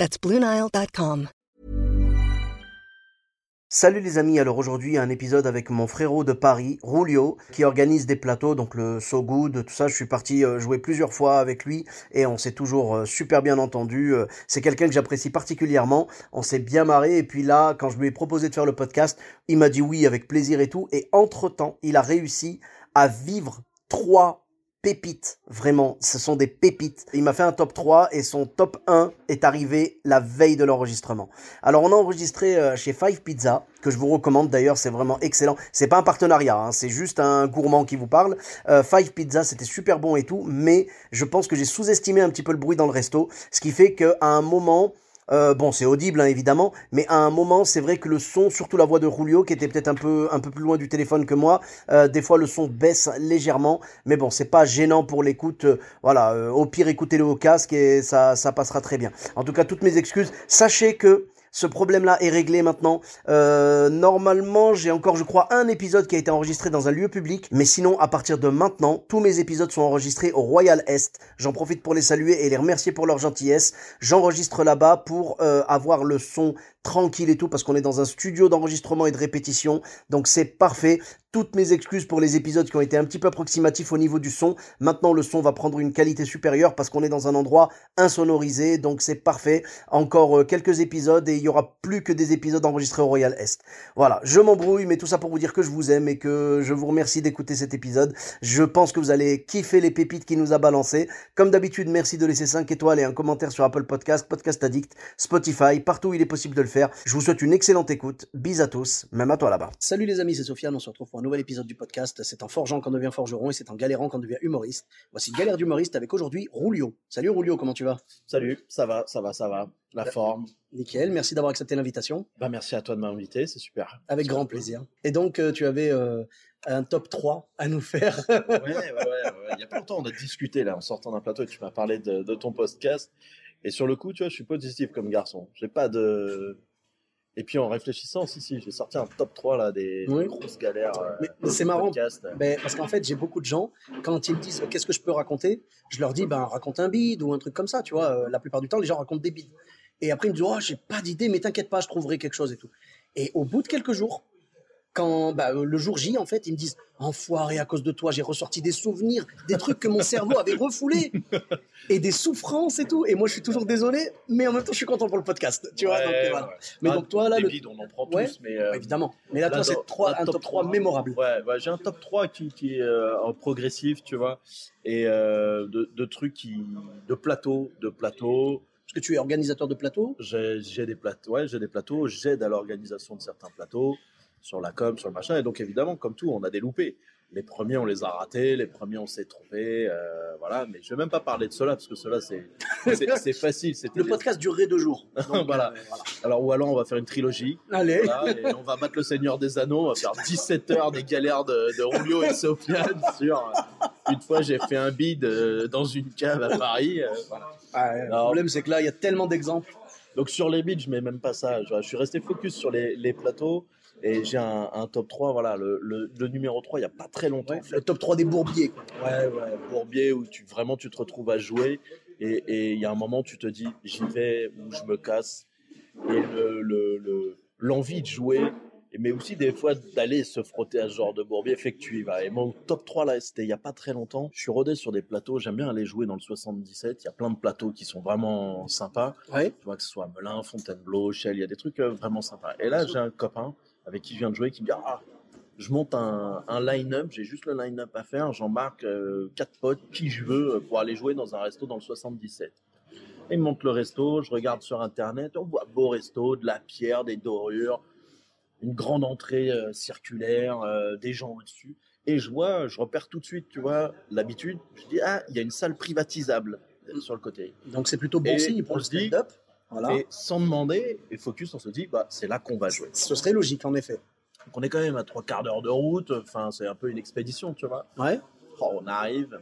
That's BlueNile.com. Salut les amis, alors aujourd'hui un épisode avec mon frérot de Paris, Rulio, qui organise des plateaux, donc le So Good, tout ça, je suis parti euh, jouer plusieurs fois avec lui et on s'est toujours euh, super bien entendu, euh, c'est quelqu'un que j'apprécie particulièrement, on s'est bien marré et puis là, quand je lui ai proposé de faire le podcast, il m'a dit oui avec plaisir et tout, et entre-temps, il a réussi à vivre trois pépites, vraiment, ce sont des pépites. Il m'a fait un top 3 et son top 1 est arrivé la veille de l'enregistrement. Alors on a enregistré euh, chez Five Pizza, que je vous recommande d'ailleurs, c'est vraiment excellent. C'est pas un partenariat, hein, c'est juste un gourmand qui vous parle. Euh, Five Pizza, c'était super bon et tout, mais je pense que j'ai sous-estimé un petit peu le bruit dans le resto, ce qui fait qu'à un moment, euh, bon, c'est audible hein, évidemment, mais à un moment, c'est vrai que le son, surtout la voix de Julio, qui était peut-être un peu un peu plus loin du téléphone que moi, euh, des fois le son baisse légèrement, mais bon, c'est pas gênant pour l'écoute. euh, voilà, au pire, écoutez-le au casque et ça ça passera très bien. En tout cas, toutes mes excuses. Sachez que ce problème-là est réglé maintenant. Euh, normalement, j'ai encore, je crois, un épisode qui a été enregistré dans un lieu public. Mais sinon, à partir de maintenant, tous mes épisodes sont enregistrés au Royal Est. J'en profite pour les saluer et les remercier pour leur gentillesse. J'enregistre là-bas pour euh, avoir le son tranquille et tout, parce qu'on est dans un studio d'enregistrement et de répétition. Donc c'est parfait. Toutes mes excuses pour les épisodes qui ont été un petit peu approximatifs au niveau du son. Maintenant, le son va prendre une qualité supérieure parce qu'on est dans un endroit insonorisé. Donc c'est parfait. Encore euh, quelques épisodes et il y aura plus que des épisodes enregistrés au Royal Est. Voilà, je m'embrouille, mais tout ça pour vous dire que je vous aime et que je vous remercie d'écouter cet épisode. Je pense que vous allez kiffer les pépites qu'il nous a balancées. Comme d'habitude, merci de laisser 5 étoiles et un commentaire sur Apple Podcast, Podcast Addict, Spotify, partout où il est possible de le faire. Je vous souhaite une excellente écoute. Bis à tous, même à toi là-bas. Salut les amis, c'est Sofiane, on se retrouve pour un nouvel épisode du podcast. C'est en forgeant qu'on devient forgeron et c'est en galérant qu'on devient humoriste. Voici Galère d'humoriste avec aujourd'hui Roulio. Salut Roulio, comment tu vas? Salut, ça va, ça va, ça va. La forme. Nickel, merci d'avoir accepté l'invitation. Bah, merci à toi de m'inviter, c'est super. Avec grand plaisir. Et donc euh, tu avais euh, un top 3 à nous faire. Ouais, ouais, ouais, ouais. Il y a pas longtemps, on a discuté là en sortant d'un plateau et tu m'as parlé de, de ton podcast. Et sur le coup, tu vois, je suis positif comme garçon. J'ai pas de. Et puis en réfléchissant, si, si, j'ai sorti un top 3 là, des, des Oui. grosses galères. euh, Mais- mais c'est marrant. podcast. Ben, parce qu'en fait, j'ai beaucoup de gens, quand ils me disent qu'est-ce que je peux raconter, je leur dis ben, raconte un bide ou un truc comme ça, tu vois. Euh, la plupart du temps, les gens racontent des bides. Et après, ils me disent oh, j'ai pas d'idée, mais t'inquiète pas, je trouverai quelque chose et tout. Et au bout de quelques jours, quand bah, euh, le jour J, en fait, ils me disent enfoiré, à cause de toi, j'ai ressorti des souvenirs, des trucs que mon cerveau avait refoulés et des souffrances et tout. Et moi, je suis toujours désolé, mais en même temps, je suis content pour le podcast, tu vois. Ouais, donc, voilà. ouais. Mais Ah, donc, toi, là, le... on en prend Ouais. tous, mais. euh, évidemment. Mais là, là, toi, c'est un top 3 mémorable. Ouais, j'ai un top 3 qui, qui est euh, en progressif, tu vois, et euh, de, de trucs qui. de plateaux, de plateaux. Parce que tu es organisateur de plateau. J'ai j'ai des plateaux, ouais, j'ai des plateaux, j'aide à l'organisation de certains plateaux, sur la com, sur le machin, et donc évidemment, comme tout, on a des loupés. Les premiers, on les a ratés, les premiers, on s'est trompés, euh, voilà, mais je vais même pas parler de cela, parce que cela, c'est facile. Le podcast durerait deux jours. Donc, Voilà. euh, voilà. Alors, ou alors, on va faire une trilogie, Allez. voilà, et on va battre le Seigneur des Anneaux, on va faire 17 heures des galères de, de Rulio et Sofiane sur... euh, Une fois, j'ai fait un euh, dans une cave à Paris, voilà. Ah, le problème, c'est que là, il y a tellement d'exemples. Donc sur les beats, je mets même pas ça. Je, je suis resté focus sur les, les plateaux et j'ai un, un top 3. Voilà, le, le- le numéro 3, il n'y a pas très longtemps. Ouais, le top 3 des bourbiers. quoi. Ouais, ouais, Bourbier, où tu, vraiment tu te retrouves à jouer et et il y a un moment, tu te dis, j'y vais ou je me casse. Et le- le- l'envie de jouer, mais aussi des fois d'aller se frotter à ce genre de Bourbier, fait que tu y vas. Et mon top 3, là, c'était il n'y a pas très longtemps. Je suis rodé sur des plateaux, j'aime bien aller jouer dans le 77. Il y a plein de plateaux qui sont vraiment sympas. Ouais. Tu vois, que ce soit Melun, Fontainebleau, Shell, il y a des trucs euh, vraiment sympas. Et là, j'ai un copain avec qui je viens de jouer qui me dit Ah, je monte un, un line-up, j'ai juste le line-up à faire, j'embarque euh, quatre potes, qui je veux, euh, pour aller jouer dans un resto dans le 77. Et il me montre le resto, je regarde sur internet, on voit beau resto, de la pierre, des dorures, une grande entrée euh, circulaire, euh, des gens au-dessus. Et je vois, je repère tout de suite, tu vois, l'habitude. Je dis, ah, il y a une salle privatisable sur le côté. Donc, c'est plutôt bon Et signe pour le stand-up. Voilà. Et sans demander, et focus, on se dit, bah, c'est là qu'on va jouer. Ce serait logique, en effet. Donc on est quand même à trois quarts d'heure de route, enfin, c'est un peu une expédition, tu vois. Ouais. Oh, on arrive,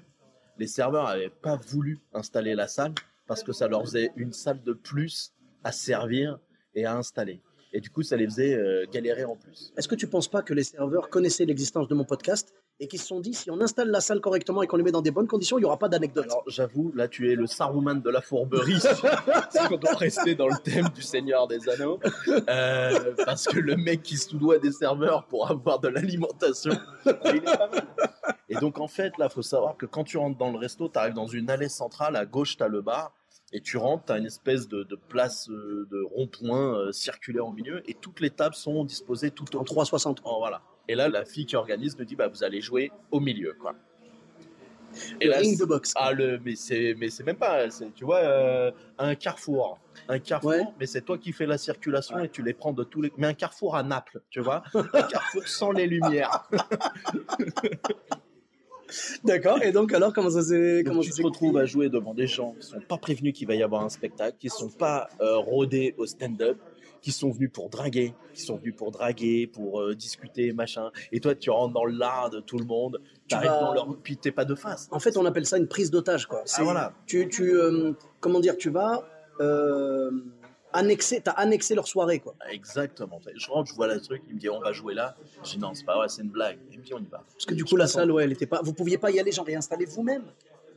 les serveurs n'avaient pas voulu installer la salle parce que ça leur faisait une salle de plus à servir et à installer. Et du coup, ça les faisait euh, galérer en plus. Est-ce que tu penses pas que les serveurs connaissaient l'existence de mon podcast et qu'ils se sont dit si on installe la salle correctement et qu'on les met dans des bonnes conditions, il n'y aura pas d'anecdote Alors j'avoue, là tu es le Saruman de la fourberie. si on doit rester dans le thème du Seigneur des Anneaux. Euh, parce que le mec qui se doit des serveurs pour avoir de l'alimentation, il est pas mal. Et donc en fait, là, faut savoir que quand tu rentres dans le resto, tu arrives dans une allée centrale, à gauche, tu as le bar. Et tu rentres, tu as une espèce de, de place euh, de rond-point euh, circulaire au milieu, et toutes les tables sont disposées tout En autour. 360. Oh, voilà. Et là, la fille qui organise nous dit bah, Vous allez jouer au milieu. Quoi. Et Le là, ring de boxe. ah le mais c'est mais c'est même pas tu vois euh, un carrefour un carrefour Ouais. mais c'est toi qui fais la circulation et tu les prends de tous les mais un carrefour à Naples tu vois un carrefour sans les lumières D'accord. Et donc, alors, comment ça s'est. Comment tu te retrouves à jouer devant des gens qui sont pas prévenus qu'il va y avoir un spectacle qui sont pas euh, rodés au stand-up qui sont venus pour draguer qui sont venus pour draguer pour euh, discuter machin et toi tu rentres dans l'art de tout le monde tu arrives vas- dans leur puis t'es pas de face En fait, on appelle ça une prise d'otage, quoi. Ah voilà Tu, tu euh, comment dire, tu vas annexer, t'as annexé leur soirée, quoi. Exactement. Je rentre, je vois le truc, il me dit on va jouer là. Je dis non, c'est pas vrai, c'est une blague. Il me dit on y va. Parce que du coup, la salle, ouais, elle était pas. Vous pouviez pas y aller, genre réinstaller vous-même.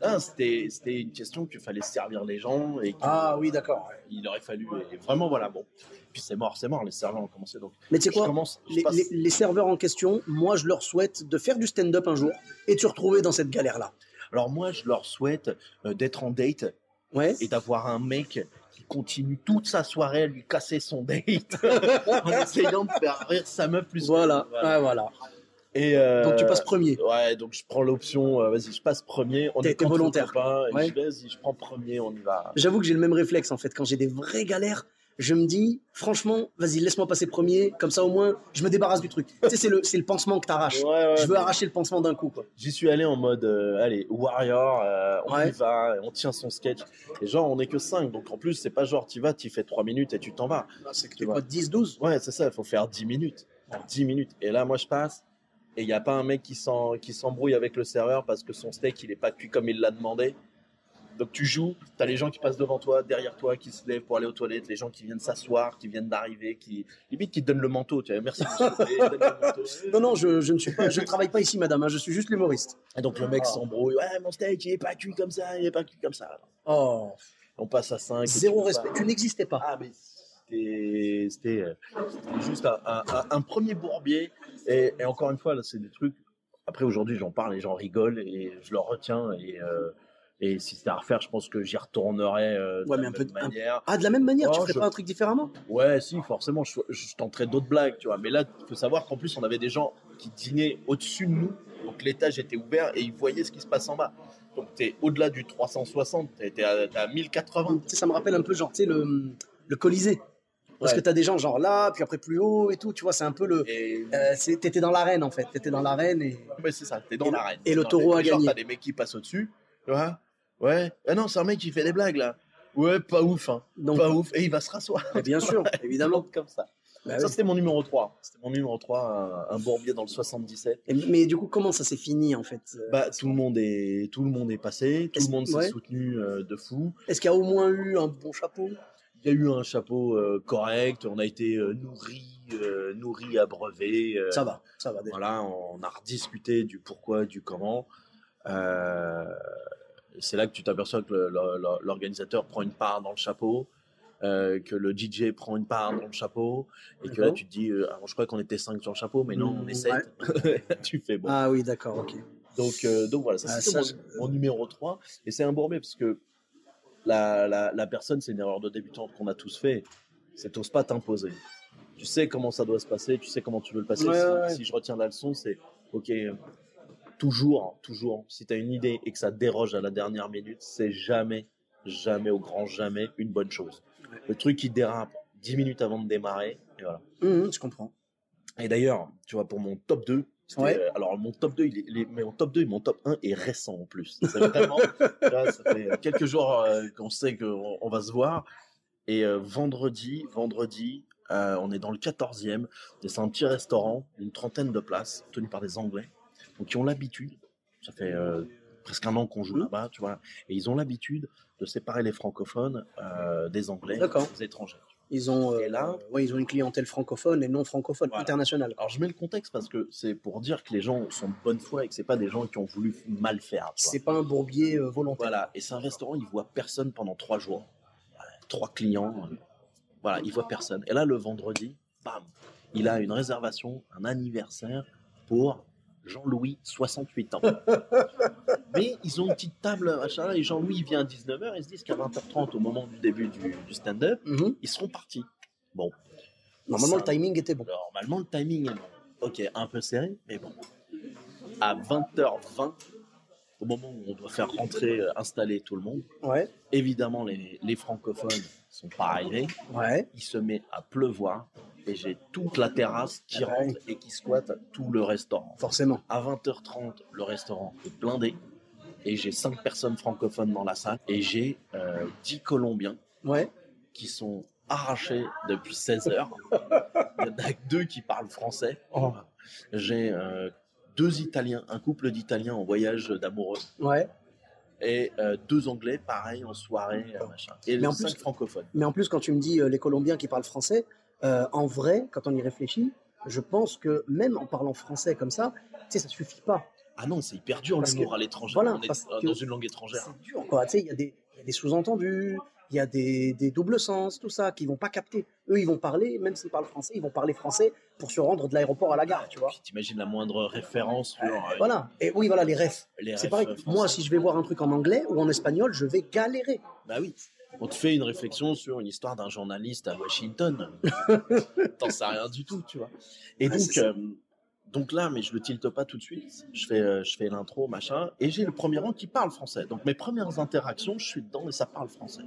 Ah, c'était une question qu'il fallait servir les gens et Ah oui, d'accord. il aurait fallu. Et vraiment, voilà, bon. Puis c'est mort, c'est mort, les serveurs ont commencé. Donc, Mais tu sais quoi commence. les, passe- les- les serveurs en question, moi, je leur souhaite de faire du stand-up un jour et de se retrouver dans cette galère-là. Alors, moi, je leur souhaite euh, d'être en date Ouais. et d'avoir un mec continue toute sa soirée à lui casser son date en essayant de faire rire sa meuf plus. Voilà. Voilà. Ouais, voilà. Et, euh, Donc tu passes premier. Ouais, donc je prends l'option, euh, vas-y, je passe premier. On T'es- est volontaire. copains, et Ouais. je dis, vas-y, je prends premier, on y va. J'avoue que j'ai le même réflexe en fait. Quand j'ai des vraies galères, je me dis, franchement, vas-y, laisse-moi passer premier. Comme ça, au moins, je me débarrasse du truc. tu sais, c'est le, c'est le pansement que t'arraches. Ouais, ouais, je veux arracher le pansement d'un coup, quoi. J'y suis allé en mode, euh, allez, warrior, euh, on y va, on tient son sketch. Et genre, on est que 5, donc en plus, c'est pas genre, tu vas, tu fais 3 minutes et tu t'en vas. C'est que Tu quoi, 10, 12 Ouais, c'est ça, il faut faire 10 minutes. 10 minutes. Et là, moi, je passe, et il n'y a pas un mec qui s'en- qui s'embrouille avec le serveur parce que son steak, il est pas cuit comme il l'a demandé. Donc tu joues, tu as les gens qui passent devant toi, derrière toi, qui se lèvent pour aller aux toilettes, les gens qui viennent s'asseoir, qui viennent d'arriver, qui limite qui te donnent le manteau, tu vois, merci. Non, non, je, je ne suis pas, je ne travaille pas ici, madame. hein, je suis juste l'humoriste. Et donc le mec s'embrouille, ouais, mon steak, il est pas cuit comme ça, il est pas cuit comme ça. Oh, On passe à 5. zéro respect. Tu n'existais pas. Ah, mais c'était euh, juste un, un- un- un premier bourbier. Et, et encore une fois, là, c'est des trucs. Après, aujourd'hui, j'en parle, les gens rigolent et je leur retiens. Et, euh, et si c'était à refaire, je pense que j'y retournerais euh, de Ouais, la mais un peu même de- un- manière. Ah, de la même manière, tu Oh, ferais je- pas un truc différemment? Ouais, si, forcément, je, je tenterais d'autres blagues, tu vois. Mais là, il faut savoir qu'en plus, on avait des gens qui dînaient au-dessus de nous. Donc l'étage était ouvert et ils voyaient ce qui se passe en bas. Donc tu es au-delà du 360, tu es à, t'es à 1080. Tu sais, ça me rappelle un peu, genre, tu sais, le, le Colisée. Parce Ouais. que t'as des gens, genre là, puis après plus haut et tout, tu vois, c'est un peu le. Et Euh, T'étais dans l'arène, en fait. T'étais dans l'arène et. Ouais, c'est ça, t'es dans l'arène. et le taureau a genre, gagné. T'as des mecs qui passent au-dessus, tu vois Ouais. Ah non, c'est un mec qui fait des blagues là. Ouais, pas ouf, hein. Donc, Pas ouf. Et il va se rasseoir. bien sûr, évidemment. Comme ça. Bah ça, oui. c'était mon numéro 3. C'était mon numéro 3, un, un bourbier dans le 77. Et- mais du coup, comment ça s'est fini, en fait euh, Bah, tout le monde est, tout le monde est passé, tout le monde s'est ouais. soutenu euh, de fou. Est-ce qu'il y a au moins eu un bon chapeau? Il y a eu un chapeau euh, correct, on a été euh, nourri, nourri, abreuvé. Ça va, ça va déjà. Voilà, on a rediscuté du pourquoi, du comment. C'est là que tu t'aperçois que l'organisateur prend une part dans le chapeau, euh, que le DJ prend une part dans le chapeau, et que là tu te dis, euh, alors, je crois qu'on était 5 sur le chapeau, mais non, on est Mm, 7. tu fais bon. Ah oui, d'accord, ok. Donc, euh, donc voilà, ça Ah, ça, mon, mon numéro 3. Et c'est un bourbier parce que la, la, la personne, c'est une erreur de débutante qu'on a tous fait. C'est t'oses pas t'imposer. Tu sais comment ça doit se passer, tu sais comment tu veux le passer. Ouais, si, ouais, ouais. si je retiens la leçon, c'est ok, toujours, toujours, si tu as une idée et que ça déroge à la dernière minute, c'est jamais, jamais, au grand jamais, une bonne chose. Le truc qui dérape 10 minutes avant de démarrer, et voilà. Hum, je comprends. Et d'ailleurs, tu vois, pour mon top 2, c'était- Ouais. euh, alors mon top 2, il est, il est- mais mon top 2 et mon top 1 est récent en plus. C'est vraiment, vois, ça fait quelques jours euh, qu'on sait qu'on on va se voir. Et euh, vendredi, vendredi, on est dans le 14e. Et c'est un petit restaurant, une trentaine de places, tenu par des Anglais. Donc, qui ont l'habitude. Ça fait euh, presque un an qu'on joue là-bas, tu vois. Et ils ont l'habitude de séparer les francophones euh, des Anglais, des étrangers. Ils ont, euh, Et là- ouais, ils ont une clientèle francophone et non francophone, Voilà. internationale. Alors, je mets le contexte parce que c'est pour dire que les gens sont de bonne foi et que c'est pas des gens qui ont voulu mal faire. C'est pas un bourbier euh, volontaire. Voilà, et c'est un restaurant, il voit personne pendant trois jours. Trois clients, euh, voilà, il voit personne. Et là, le vendredi, bam, il a une réservation, un anniversaire pour Jean-Louis, 68 ans. Mais ils ont une petite table, machin, et Jean-Louis vient à 19h, ils se disent qu'à 20h30, au moment du début du, du stand-up, Mhm. ils seront partis. Bon, Normalement, Ça- le timing était bon. Normalement, le timing est bon. Ok, un peu serré, mais bon. À 20h20, au moment où on doit faire rentrer, euh, installer tout le monde, Ouais, évidemment, les, les francophones sont pas arrivés. ouais. Il se met à pleuvoir et j'ai toute la terrasse qui Ah rentre et qui squatte tout le restaurant. Forcément. À 20h30, le restaurant est blindé et j'ai 5 personnes francophones dans la salle et j'ai euh, 10 Colombiens Ouais. qui sont arrachés depuis 16 heures. Il y en a que deux qui parlent français. Oh. J'ai euh, deux Italiens, un couple d'Italiens en voyage d'amoureux Ouais. et euh, deux Anglais, pareil, en soirée, euh, machin. Et Mais en cinq plus- francophones. Mais en plus, quand tu me dis euh, les Colombiens qui parlent français, euh, en vrai, quand on y réfléchit, je pense que même en parlant français comme ça, tu sais, ça suffit pas. Ah non, c'est hyper dur l'humour à l'étranger. voilà, On est parce euh, que- dans une langue étrangère. C'est dur, quoi. Tu sais, il y a des, sous-entendus, il y a des, des doubles sens, tout ça, qu'ils vont pas capter. Eux, ils vont parler, même s'ils parlent français, ils vont parler français pour se rendre de l'aéroport à la gare, tu vois. T'imagines la moindre référence sur euh, Voilà. Et oui, voilà, les refs. les C'est pareil. euh, Moi, si je vais voir un truc en anglais ou en espagnol, je vais galérer. Bah oui. On te fait une réflexion sur une histoire d'un journaliste à Washington. T'en sais rien du tout, tu vois. Et Ouais, donc, euh, donc là, mais je le tilte pas tout de suite. Je fais, euh, je fais l'intro, machin, et j'ai le premier rang qui parle français. Donc mes premières interactions, je suis dedans et ça parle français.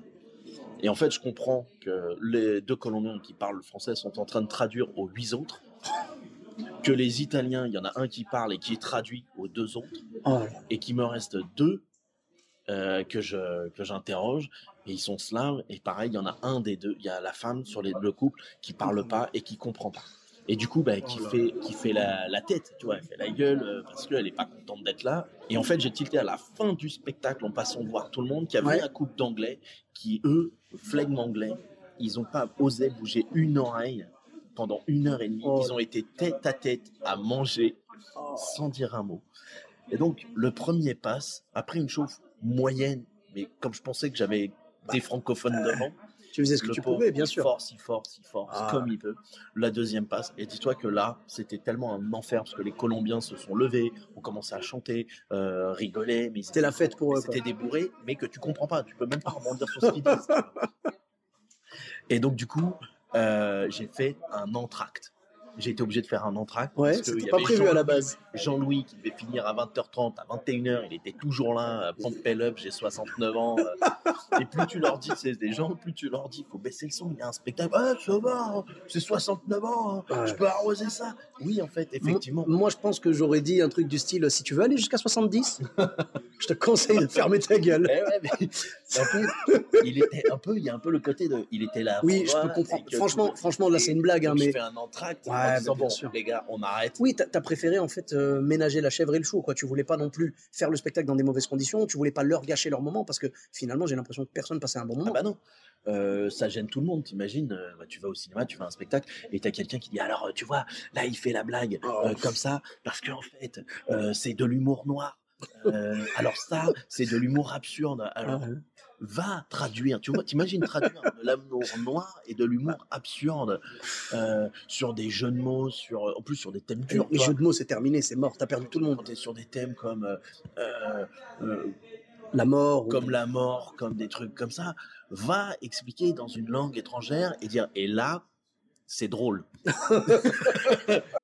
Et en fait, je comprends que les deux Colombiens qui parlent français sont en train de traduire aux huit autres. Que les Italiens, il y en a un qui parle et qui traduit aux deux autres Oh, et qu'il me reste deux euh, que je que j'interroge. Et ils sont slaves et pareil il y en a un des deux. Il y a la femme sur les, le couple qui parle pas et qui comprend pas. Et du coup bah, qui Oh fait qui fait la, la tête tu vois. Elle fait la gueule euh, parce qu'elle est pas contente d'être là. Et en fait j'ai tilté à la fin du spectacle en passant voir tout le monde qu'il y avait Ouais. un couple d'anglais qui eux flegme anglais. Ils ont pas osé bouger une oreille pendant une heure et demie. Oh. ils ont été tête à tête à manger oh. sans dire un mot. Et donc, le premier passe, après une chauffe moyenne, mais comme je pensais que j'avais des francophones devant, Tu faisais ce que tu pouvais, bien sûr. force, il force, il force, Ah. comme il peut. La deuxième passe, et dis-toi que là, c'était tellement un enfer, parce que les Colombiens se sont levés, ont commencé à chanter, euh, rigoler, mais C'était la fête pour eux, C'était des bourrés, mais que tu comprends pas, tu peux même pas rebondir sur ce qu'ils disent. Et donc, du coup, euh, j'ai fait un entracte. J'ai été obligé de faire un entracte. Ouais, c'était pas prévu à la base. Jean-Louis qui devait finir à 20h30, à 21h, il était toujours là, euh, pompel up, j'ai 69 ans. euh. et plus tu leur dis, c'est des gens, plus tu leur dis, il faut baisser le son, il y a un spectacle. Ah, ça va, hein, c'est 69 ans, hein, Ouais. je peux arroser ça. Oui, en fait, effectivement. Moi, je pense que j'aurais dit un truc du style si tu veux aller jusqu'à 70, je te conseille de fermer ta gueule. Eh ouais, mais en fait, il était un peu, il y a un peu le côté de, il était là. Oui, je peux comprendre. Franchement, franchement, là, c'est une blague, hein, donc je mais fais un entracte Ouais, en disant, bien bon, sûr. les gars, on arrête. oui, t'as as préféré en fait euh, ménager la chèvre et le chou. Quoi. Tu voulais pas non plus faire le spectacle dans des mauvaises conditions. Tu voulais pas leur gâcher leur moment parce que finalement, j'ai l'impression que personne passait un bon Ah moment. bah non. Euh, ça gêne tout le monde, t'imagines euh, bah, Tu vas au cinéma, tu fais un spectacle et t'as quelqu'un qui dit alors tu vois là il fait la blague Oh. comme ça parce qu'en fait c'est de l'humour noir. Euh, alors ça c'est de l'humour absurde. Alors Ah, ouais. va traduire, tu vois, t'imagines traduire de l'amour noir et de l'humour absurde euh, sur des jeux de mots, sur en plus sur des thèmes durs. les jeux de mots, c'est terminé, c'est mort. T'as perdu tout le monde. t'es sur des thèmes comme euh, La mort. ou- comme la mort, comme des trucs comme ça, va expliquer dans une langue étrangère et dire et là c'est drôle.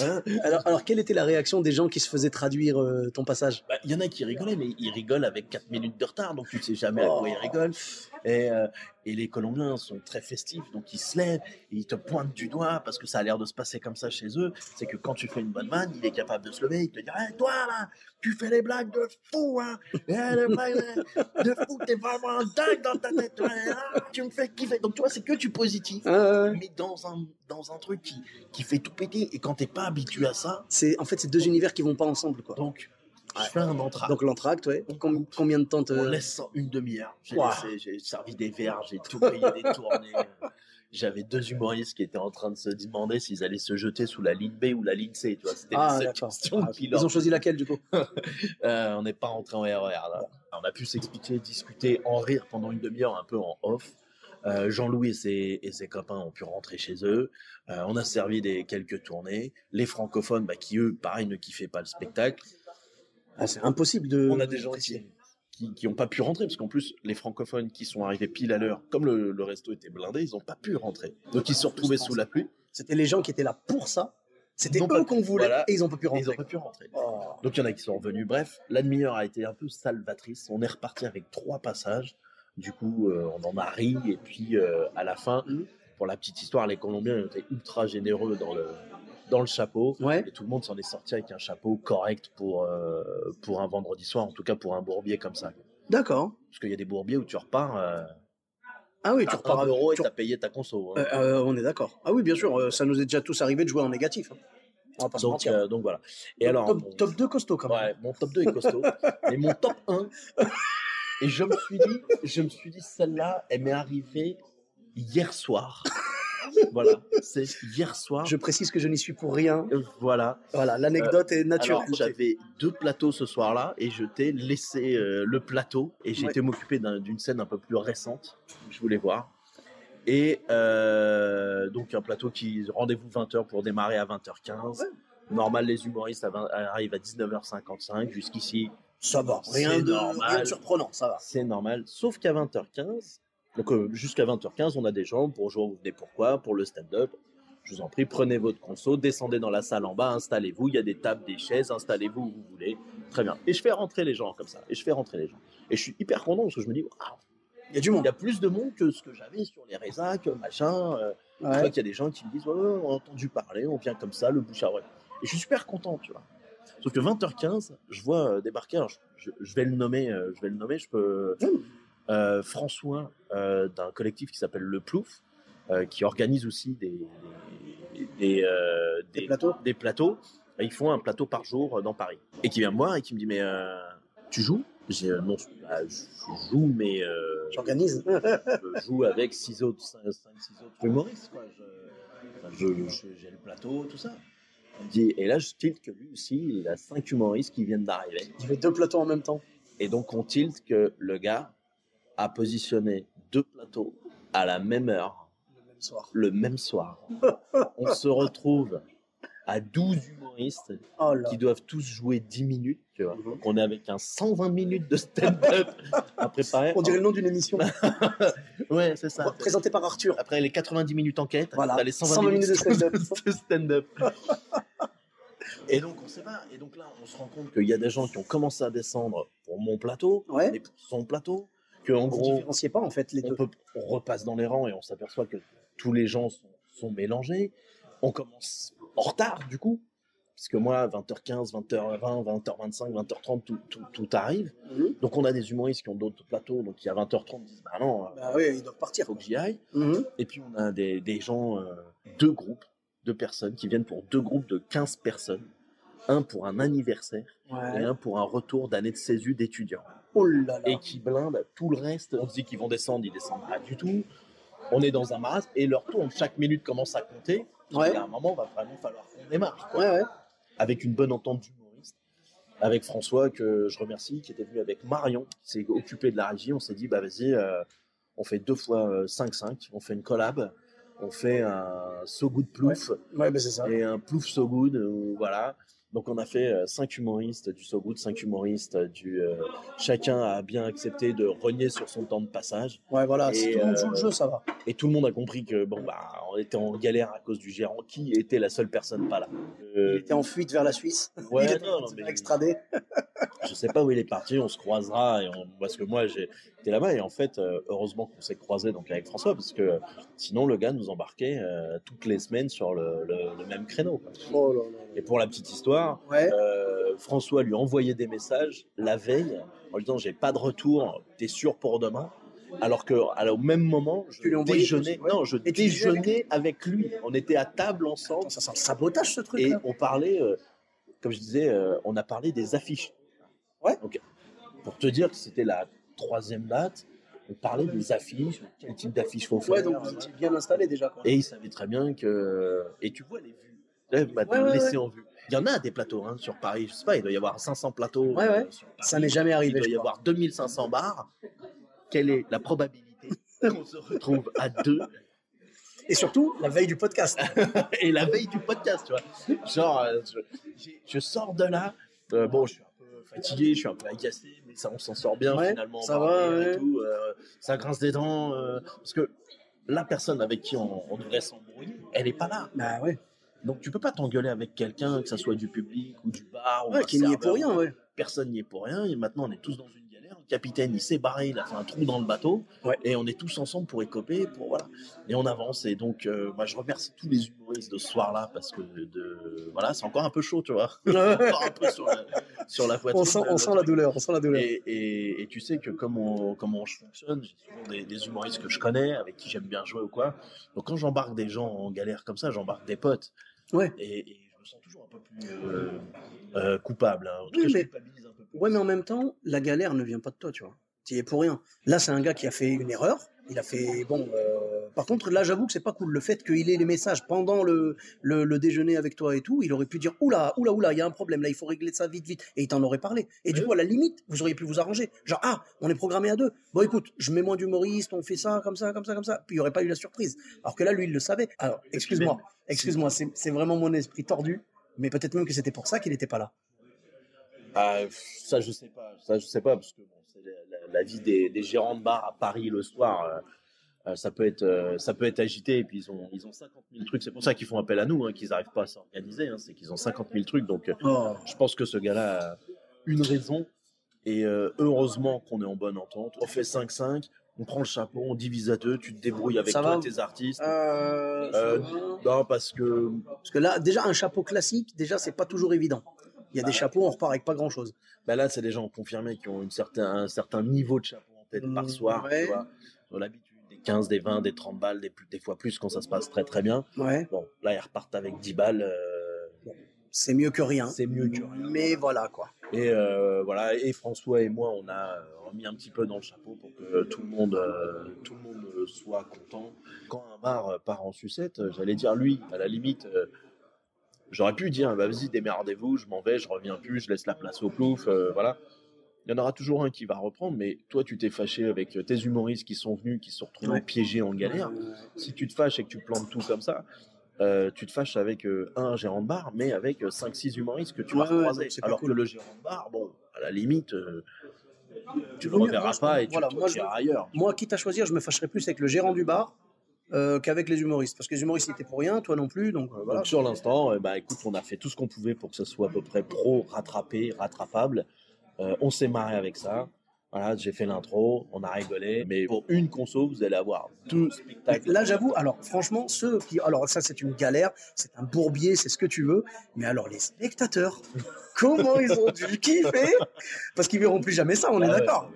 Hein Alors, alors, quelle était la réaction des gens qui se faisaient traduire euh, ton passage? Bah, Il y en a qui rigolaient, mais ils rigolent avec 4 minutes de retard, donc tu ne sais jamais à quoi ils rigolent. Et, euh, et les Colombiens sont très festifs, donc ils se lèvent, et ils te pointent du doigt, parce que ça a l'air de se passer comme ça chez eux. C'est que quand tu fais une bonne vanne, il est capable de se lever, il te dit hey, Toi là, tu fais des blagues de fou, hein Eh, des blagues de- fou, t'es vraiment dingue dans ta tête, ouais, ah, tu me fais kiffer. Donc tu vois, c'est que du positif, mais dans un, dans un truc qui, qui fait tout péter. Et quand t'es pas habitué à ça, C'est en fait c'est deux univers qui vont pas ensemble quoi. donc je fais un entracte. Donc l'entracte, ouais. Com- combien de temps te... On laisse une demi-heure. J'ai servi des verres, j'ai tout payé des tournées. J'avais deux humoristes qui étaient en train de se demander s'ils allaient se jeter sous la ligne B ou la ligne C. Tu vois, c'était Ah les questions Ah, Ils ont choisi laquelle du coup? Euh, on n'est pas rentré en RER là. On a pu s'expliquer, discuter, en rire pendant une demi-heure, un peu en off. Euh, Jean-Louis et ses, et ses copains ont pu rentrer chez eux. Euh, on a servi des quelques tournées. Les francophones, bah, qui eux, pareil, ne kiffaient pas le spectacle. Ah, C'est impossible de. on a des gens d'apprécier. qui, qui, ont pas pu rentrer parce qu'en plus les francophones qui sont arrivés pile à l'heure, comme le, le resto était blindé, ils ont pas pu rentrer. Donc ils se sont retrouvés sous la pluie. C'était les gens qui étaient là pour ça. C'était eux qu'on voulait voilà. et ils ont pas pu Et ils rentrer. ont pas pu rentrer. Oh. Donc il y en a qui sont revenus. Bref, la demi-heure a été un peu salvatrice. On est reparti avec trois passages. Du coup, euh, on en a ri et puis euh, à la fin, Mhm. pour la petite histoire, les Colombiens étaient ultra généreux dans le dans le chapeau. Ouais. Et tout le monde s'en est sorti avec un chapeau correct pour, euh, pour un vendredi soir, en tout cas pour un bourbier comme ça. D'accord. Parce qu'il y a des bourbiers où tu repars. Euh, Ah oui, tu tu repars repars un euro et tu- t'as payé ta conso. hein. Euh, on est d'accord. Ah oui, bien sûr, ça nous est déjà tous arrivé de jouer en négatif. hein. On va donc, euh, donc voilà. Et alors, top, bon, top 2 costaud quand même. ouais, mon top 2 est costaud. mais mon top 1, et je me suis dit, je me suis dit, celle-là, elle m'est arrivée hier soir. Voilà, c'est hier soir. Je précise que je n'y suis pour rien. Euh, Voilà. Voilà, l'anecdote est Alors, naturelle. j'avais deux plateaux ce soir-là et je t'ai laissé euh, le plateau et j'ai Ouais. été m'occuper d'un- d'une scène un peu plus récente que je voulais voir. Et euh, donc un plateau qui rendez-vous 20h pour démarrer à 20h15. Normal, les humoristes à 20 arrivent à 19h55. Jusqu'ici, Ça va, rien C'est de, normal. rien de surprenant, ça va. c'est normal. Sauf qu'à 20h15, donc euh, jusqu'à 20h15, on a des gens. Bonjour, vous venez pourquoi Pour le stand-up. Je vous en prie, prenez votre conso, descendez dans la salle en bas, installez-vous. Il y a des tables, des chaises, installez-vous où vous voulez. Très bien. Et je fais rentrer les gens comme ça. Et je fais rentrer les gens. Et je suis hyper content parce que je me dis, waouh, Il y a du il monde. y a plus de monde que ce que j'avais sur les résacs, machin. euh, Je vois qu'il y a des gens qui me disent, ouais, ouais, on a entendu parler, on vient comme ça, le bouche à oreille. Et je suis super content, tu vois. Sauf que 20h15, je vois euh, débarquer, alors je, je- je vais le nommer, euh, je vais le nommer, je peux. Euh, François euh, d'un collectif qui s'appelle Le Plouf, euh, qui organise aussi des, des, des, Des plateaux des plateaux. Et Ils font un plateau par jour dans Paris. Et qui vient me voir et qui me dit Mais tu joues? J'ai Non, bah, je joue, mais J'organise. je joue avec 6 autres, 5, 6 autres humoristes. Quoi. Je, enfin, j'ai le plateau, tout ça. Et là, je tilte que lui aussi, il a 5 humoristes qui viennent d'arriver. Il y avait deux plateaux en même temps. Et donc, on tilte que le gars a positionné deux plateaux à la même heure, Le même soir. le même soir. on se retrouve à 12 humoristes Oh qui doivent tous jouer 10 minutes. Tu vois. Donc, on est avec un 120 minutes de stand-up à préparer. On dirait le nom d'une émission. Ouais, c'est ça. Présenté par Arthur. Après les 90 minutes enquête, Voilà. t'as les 120, 120 minutes, minutes de stand-up. Et donc on sait pas. Et donc là, on se rend compte qu'il y a des gens qui ont commencé à descendre pour mon plateau, Ouais. et pour son plateau, que en On gros, différenciait pas en fait les on, deux. peut- on repasse dans les rangs et on s'aperçoit que tous les gens sont, sont mélangés. On commence en retard du coup, puisque moi, 20h15, 20h20, 20h25, 20h30, tout, tout, tout arrive. Mhm. Donc on a des humoristes qui ont d'autres plateaux, donc il y a 20h30, ils disent bah non, il Bah oui, ils doivent partir. faut que j'y aille. Mhm. Et puis on a des, des gens, euh, deux groupes, deux personnes qui viennent pour deux groupes de 15 personnes. Un pour un anniversaire et un pour un retour d'année de césu d'étudiants. Oh là là. Et qui blindent tout le reste. On se dit qu'ils vont descendre, ils descendent pas du tout. On est dans un marasme et leur tour, chaque minute commence à compter. Ouais. Et à un moment, va vraiment falloir qu'on démarre. quoi. Ouais, ouais. Avec une bonne entente d'humoristes. Avec François, que je remercie, qui était venu avec Marion, qui s'est occupé de la régie. On s'est dit, bah vas-y, euh, on fait deux fois euh, 5-5, on fait une collab, on fait un So Good Plouf Ouais, bah ça. et un Plouf So Good, euh, voilà. Donc on a fait euh, cinq humoristes du So Good, cinq humoristes du. euh, chacun a bien accepté de renier sur son temps de passage. Ouais, voilà. Si Et, tout le monde euh, joue le jeu, ça va. Et tout le monde a compris que bon bah on était en galère à cause du gérant qui était la seule personne pas là. Il Euh, était en fuite vers la Suisse. ouais, il était non, non, mais extradé. je sais pas où il est parti, on se croisera et on... parce que moi j'ai là-bas et en fait euh, heureusement qu'on s'est croisé donc avec François parce que euh, sinon le gars nous embarquait euh, toutes les semaines sur le, le- le même créneau. Oh là là. Et pour la petite histoire, Ouais. euh, François lui envoyait des messages la veille en lui disant j'ai pas de retour, t'es sûr pour demain? Alors que alors, au même moment, je déjeunais, non, je Et déjeunais avec lui. On était à table ensemble Attends, ça sent le sabotage, ce et truc-là. on parlait, euh, comme je disais, euh, on a parlé des affiches. Ouais. Pour te dire que c'était la troisième date, on parlait des affiches, quel type d'affiches faut faire. Ouais, donc vous étiez bien installé déjà. Quoi. Et il savait très bien que. Et tu vois les vues. Là, Ouais, ouais, laissé ouais. en vue. Il y en a des plateaux hein, sur Paris. Je sais pas, il doit y avoir 500 plateaux. Ouais, ouais. euh. Ça n'est jamais Il arrivé. doit je y avoir 2500 bars. Quelle est la probabilité qu'on se retrouve à deux Et surtout, la veille du podcast. et la veille du podcast, tu vois. Genre, euh, je sors de là. euh, bon, je suis un peu fatigué, je suis un peu agacé, mais ça, on s'en sort bien Ouais, finalement. ça va et tout, euh, ça grince des dents. euh, parce que la personne avec qui on, on devrait s'embrouiller, elle est pas là. bah ouais. Donc tu peux pas t'engueuler avec quelqu'un, que ça soit du public ou du bar ou Ouais, qui n'y est pour rien, ouais. Personne n'y est pour rien. Et maintenant, on est tous dans une galère. Le capitaine, il s'est barré, il a fait un trou dans le bateau. Ouais. Et on est tous ensemble pour écoper, pour voilà. Et on avance. Et donc, euh, moi, je remercie tous les humoristes de ce soir-là parce que de voilà, c'est encore un peu chaud, tu vois. encore un peu sur la, sur la poitrine. On sent, on sent la douleur, on sent la douleur. Et, et, et tu sais que comme on, comment je fonctionne, j'ai souvent des, des humoristes que je connais, avec qui j'aime bien jouer ou quoi. Donc quand j'embarque des gens en galère comme ça, j'embarque des potes. Ouais. Et, et je me sens toujours un peu plus euh, euh, coupable. hein. En tout Oui, cas, je mais- culpabilise un peu plus. Ouais, mais en même temps, la galère ne vient pas de toi, tu vois. Tu y es pour rien. Là, c'est un gars qui a fait une erreur. Il a fait bon. euh, Par contre, là, j'avoue que c'est pas cool. Le fait qu'il ait les messages pendant le, le, le déjeuner avec toi et tout, il aurait pu dire oula, oula, oula, il y a un problème là, il faut régler ça vite, vite. Et il t'en aurait parlé. Et du coup, à la limite, vous auriez pu vous arranger. Genre ah, on est programmé à deux. Bon, écoute, je mets moins d'humoriste, on fait ça, comme ça, comme ça, comme ça. Puis il y aurait pas eu la surprise. Alors que là, lui, il le savait. Alors, excuse-moi, excuse-moi, c'est vraiment mon esprit tordu. Mais peut-être même que c'était pour ça qu'il n'était pas là. Ah, pff, ça, je sais pas. Ça, je sais pas, parce que bon, c'est la, la- la vie des, des gérants de bar à Paris le soir. euh, euh, ça peut être, euh, ça peut être agité. Et puis ils ont, ils ont 50 000 trucs. C'est pour ça qu'ils font appel à nous, hein, qu'ils n'arrivent pas à s'organiser. hein, c'est qu'ils ont 50 000 trucs. Donc, Oh. je pense que ce gars-là a une raison. Et euh, heureusement qu'on est en bonne entente. On fait 5-5, on prend le chapeau, on divise à deux, tu te débrouilles avec Ça toi va et tes artistes. Euh, Euh, non, parce que Parce que là, déjà, un chapeau classique, déjà, c'est pas toujours évident. Il y a des Bah. chapeaux, on repart avec pas grand chose. bah là, c'est des gens confirmés qui ont une certain, un certain niveau de chapeau en tête par Mm, soir. ouais. Tu vois. L'habitude des 15, des 20, des 30 balles, des, plus, des fois plus quand ça se passe très très bien. Ouais, Bon, là, ils repartent avec 10 balles. euh, c'est mieux que rien. c'est mieux que rien. Mais voilà, quoi. Et euh, voilà, et François et moi, on a euh, remis un petit peu dans le chapeau pour que tout le monde, euh, tout le monde soit content. Quand un bar part en sucette, j'allais dire lui, à la limite, euh, j'aurais pu dire, bah, vas-y, démerdez-vous, je m'en vais, je reviens plus, je laisse la place au plouf, euh, voilà. Il y en aura toujours un qui va reprendre, mais toi, tu t'es fâché avec euh, tes humoristes qui sont venus, qui se sont retrouvés Ouais. piégés en galère. Si tu te fâches et que tu plantes tout comme ça, euh, tu te fâches avec euh, un gérant de bar, mais avec 5-6 humoristes que tu vas Ouais, croiser. Alors cool. que le gérant de bar, bon, à la limite, tu le reverras pas et tu voilà, moi, je- ailleurs. Moi, quitte à choisir, je me fâcherais plus avec le gérant du bar euh, qu'avec les humoristes. Parce que les humoristes, ils étaient pour rien, toi non plus. Donc, euh, voilà. Donc sur l'instant, eh ben, écoute, on a fait tout ce qu'on pouvait pour que ce soit à peu près pro, rattrapé, rattrapable. Euh, on s'est marré avec ça. Voilà, j'ai fait l'intro, on a rigolé. Mais pour une conso, vous allez avoir deux spectacles. Là, j'avoue, alors franchement, ceux qui. Alors, ça, c'est une galère, c'est un bourbier, c'est ce que tu veux. Mais alors, les spectateurs, comment ils ont dû kiffer? Parce qu'ils verront plus jamais ça, on est Ah ouais, d'accord.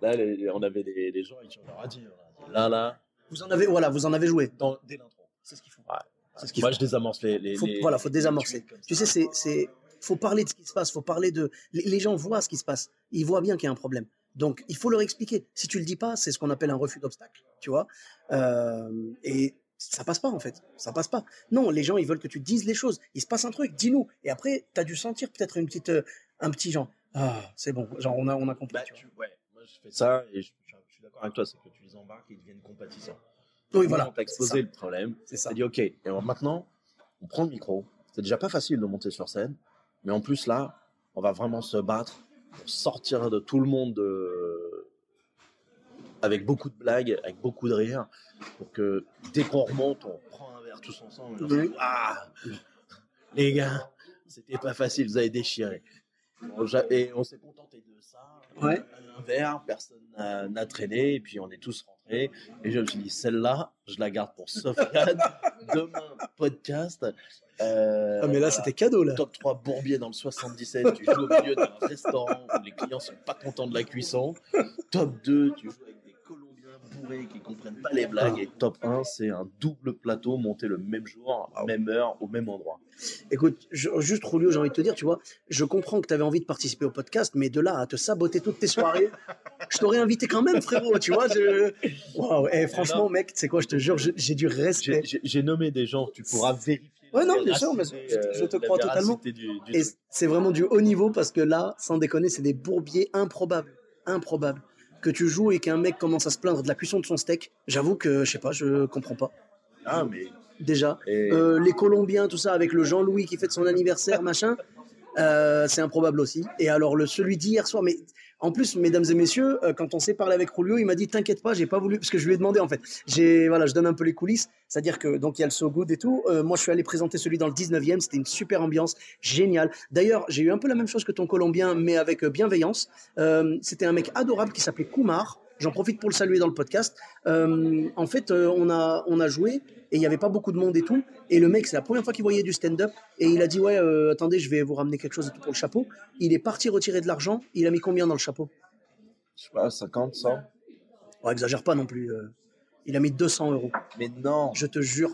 Là, les- on avait des, des gens et on leur a dit, là, là, Vous en avez, voilà, vous en avez joué. dans, dès l'intro. C'est ce qu'il faut. Ouais. C'est ce qu'il Moi, faut. je désamorce les. les, Faut- les- voilà, faut les désamorcer. Tu sais, c'est, c'est, faut parler de ce qui se passe, faut parler de, les, gens voient ce qui se passe, ils voient bien qu'il y a un problème. Donc, il faut leur expliquer. Si tu le dis pas, c'est ce qu'on appelle un refus d'obstacle, tu vois. Euh, et ça passe pas en fait, ça passe pas. Non, les gens ils veulent que tu dises les choses. Il se passe un truc, dis-nous. Et après, tu as dû sentir peut-être une petite, euh, un petit genre. Ah, c'est bon, genre on a, on a compris. Bah, tu ouais, moi, je fais ça et je- je suis d'accord avec toi, c'est que tu les embarques et ils deviennent compatissants. Oui, voilà. On t'a exposé le problème. C'est ça. On dit, OK, et alors maintenant, on prend le micro. C'est déjà pas facile de monter sur scène. Mais en plus, là, on va vraiment se battre pour sortir de tout le monde de- avec beaucoup de blagues, avec beaucoup de rire, pour que dès qu'on remonte, on prend un verre tous ensemble. et on dit, Ah, les gars, c'était pas facile, vous avez déchiré. Et on s'est contenté de ça. Ouais. Un verre, personne n'a traîné, et puis on est tous rentrés. Et je me suis dit, celle-là, je la garde pour Sofiane. Demain, podcast. Euh, Ah, mais là, voilà. c'était cadeau, là. Top 3 Bourbier dans le 77, tu joues au milieu d'un restaurant où les clients sont pas contents de la cuisson. Top 2, tu joues avec bourrés qui comprennent pas les blagues. Et top 1, c'est un double plateau monté le même jour, même heure, au même endroit. Écoute, je- juste Rulio, j'ai envie de te dire, tu vois, je comprends que tu avais envie de participer au podcast, mais de là à te saboter toutes tes soirées, je t'aurais invité quand même, frérot, tu vois. Je... Waouh, eh, franchement, mec, c'est quoi, je te jure, j'ai du respect. J'ai nommé des gens, tu pourras vérifier. Ouais, non, bien sûr, mais je- je te la crois totalement. véracité du- du Et c'est vraiment du haut niveau parce que là, sans déconner, c'est des bourbiers improbables. Improbables. Que tu joues et qu'un mec commence à se plaindre de la cuisson de son steak, j'avoue que, je sais pas, je comprends pas. Ah, mais. Déjà. et- Euh, les Colombiens, tout ça, avec le Jean-Louis qui fête son anniversaire, machin, euh, c'est improbable aussi. Et alors, le celui d'hier soir, mais en plus, mesdames et messieurs, euh, quand on s'est parlé avec Rulio, il m'a dit T'inquiète pas, j'ai pas voulu, parce que je lui ai demandé en fait. J'ai, voilà, je donne un peu les coulisses, c'est-à-dire que donc il y a le So Good et tout. Euh, moi, je suis allé présenter celui dans le 19e, c'était une super ambiance, génial. D'ailleurs, j'ai eu un peu la même chose que ton Colombien, mais avec euh, bienveillance. C'était un mec adorable qui s'appelait Kumar. J'en profite pour le saluer dans le podcast. Euh, en fait, euh, on, a, on a joué et il n'y avait pas beaucoup de monde et tout. Et le mec, c'est la première fois qu'il voyait du stand-up. Et il a dit Ouais, euh, attendez, je vais vous ramener quelque chose et tout pour le chapeau. Il est parti retirer de l'argent. Il a mis combien dans le chapeau? Je sais pas, 50, 100 oh, Exagère pas non plus. Il a mis 200 euros. Mais non Je te jure.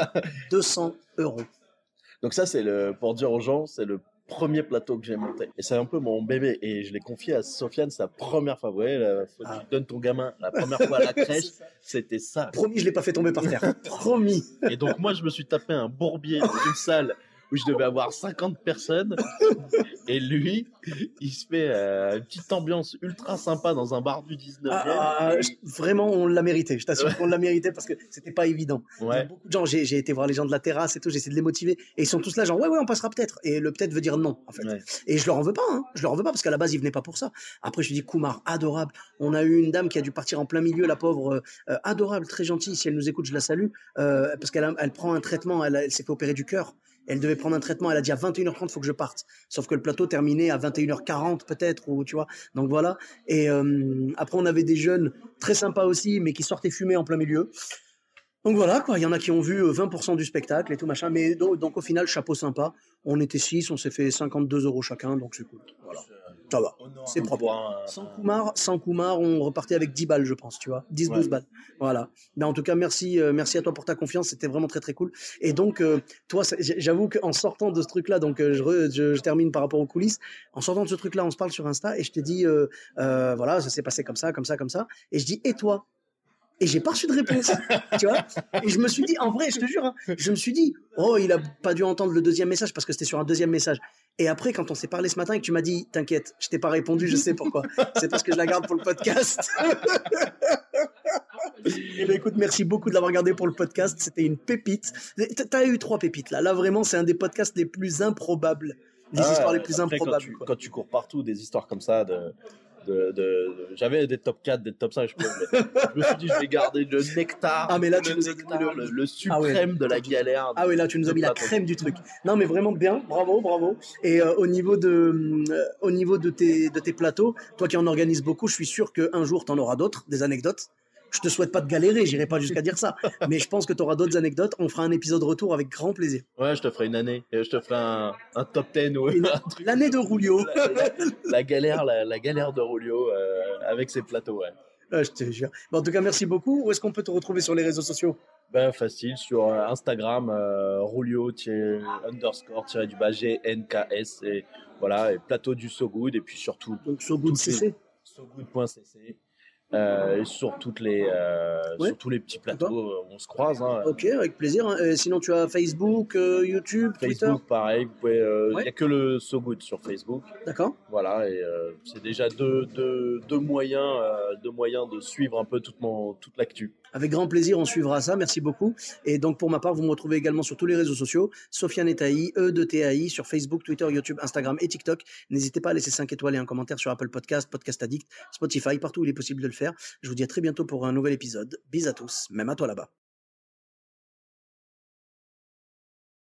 200 euros. Donc ça, c'est le, pour dire aux gens, c'est le premier plateau que j'ai monté. Et c'est un peu mon bébé. Et je l'ai confié à Sofiane, la première fois. Vous voyez, la fois que Ah. tu donnes ton gamin la première fois à la crèche, c'était ça. Promis, je l'ai pas fait tomber par terre. Promis. Et donc moi, je me suis tapé un bourbier dans une salle où je devais avoir 50 personnes. Et lui, il se fait euh, une petite ambiance ultra sympa dans un bar du 19e. Ah, ah, Et- je- vraiment, on l'a mérité. Je t'assure qu'on l'a mérité parce que c'était pas évident. Beaucoup de gens, j'ai été voir les gens de la terrasse et tout, j'ai essayé de les motiver. Et ils sont tous là, genre, ouais, ouais, on passera peut-être. Et le peut-être veut dire non, en fait. Ouais. Et je leur en veux pas, hein. je leur en veux pas parce qu'à la base ils venaient pas pour ça. Après je lui dis Kumar, adorable. On a eu une dame qui a dû partir en plein milieu, la pauvre, euh, euh, adorable, très gentille. Si elle nous écoute, je la salue euh, parce qu'elle a- elle prend un traitement, elle s'est fait opérer du cœur. Elle devait prendre un traitement, elle a dit à 21h30 faut que je parte. Sauf que le plateau terminait à 21h40 peut-être ou tu vois. Donc voilà. Et euh, après on avait des jeunes très sympas aussi, mais qui sortaient fumer en plein milieu. Donc voilà, quoi. Il y en a qui ont vu euh, 20% du spectacle et tout machin. Mais donc, au final, chapeau sympa. On était 6, on s'est fait 52 euros chacun, donc c'est cool. Ça va. C'est propre. Un- Sans Kumar, sans Kumar, on repartait avec 10 balles, je pense, tu vois. 10, 12 Ouais. balles. Voilà. Mais en tout cas, merci, euh, merci à toi pour ta confiance. C'était vraiment très, très cool. Et donc, euh, toi, j'avoue qu'en sortant de ce truc-là, donc euh, je, re- je, je termine par rapport aux coulisses. En sortant de ce truc-là, on se parle sur Insta et je te dis, euh, euh, voilà, ça s'est passé comme ça, comme ça, comme ça. Et je dis, et toi? Et j'ai pas reçu de réponse, tu vois. Et je me suis dit, en vrai, je te jure, hein, je me suis dit, oh, il a pas dû entendre le deuxième message parce que c'était sur un deuxième message. Et après, quand on s'est parlé ce matin et que tu m'as dit, t'inquiète, je t'ai pas répondu, je sais pourquoi. C'est parce que je la garde pour le podcast. Eh ben, écoute, merci beaucoup de l'avoir gardé pour le podcast. C'était une pépite. T'as- T'as eu trois pépites là. Là, vraiment, c'est un des podcasts les plus improbables. Les Ah, histoires les plus après, improbables. Quand tu, quoi. quand tu cours partout, des histoires comme ça, de, de, de- de- j'avais des top 4, des top 5, je, peux, mais je me suis dit, je vais garder le nectar, Ah, mais là, tu le, nous as nectar, le- le, Ah ouais. suprême de la galère. Ah oui, là, tu nous as mis la crème du truc. Non, mais vraiment bien. Bravo, bravo. Et euh, au niveau de, euh, au niveau de tes, de tes plateaux, toi qui en organises beaucoup, je suis sûr qu'un jour, tu en auras d'autres, des anecdotes. Je te souhaite pas de galérer, j'irai pas jusqu'à dire ça. Mais je pense que tu auras d'autres anecdotes. On fera un épisode retour avec grand plaisir. Ouais, je te ferai une année, je te ferai un, un top 10 ou. L'année de Rulio. La, la- la galère, la, la galère de Rulio euh, avec ses plateaux, ouais. Ah, je te jure. Bon, en tout cas, merci beaucoup. Où est-ce qu'on peut te retrouver sur les réseaux sociaux? Ben, facile, sur euh, Instagram, euh, Rulio, underscore, du bas, GNKS, et voilà, et plateau du So Good, et puis surtout Donc, So Good. Euh, sur toutes les euh, Ouais. sur tous les petits plateaux euh, on se croise hein. Ok, avec plaisir. hein. Sinon, tu as Facebook, euh, YouTube, Twitter. Facebook pareil vous pouvez euh, il Ouais. y a que le So Good sur Facebook D'accord. voilà et euh, c'est déjà deux, deux, deux moyens euh, deux moyens de suivre un peu toute mon toute l'actu Avec grand plaisir, on suivra ça. Merci beaucoup. Et donc, pour ma part, vous me retrouvez également sur tous les réseaux sociaux. Sofiane Etaï, E de TAI, sur Facebook, Twitter, YouTube, Instagram et TikTok. N'hésitez pas à laisser 5 étoiles et un commentaire sur Apple Podcast, Podcast Addict, Spotify, partout où il est possible de le faire. Je vous dis à très bientôt pour un nouvel épisode. Bis à tous, même à toi là-bas.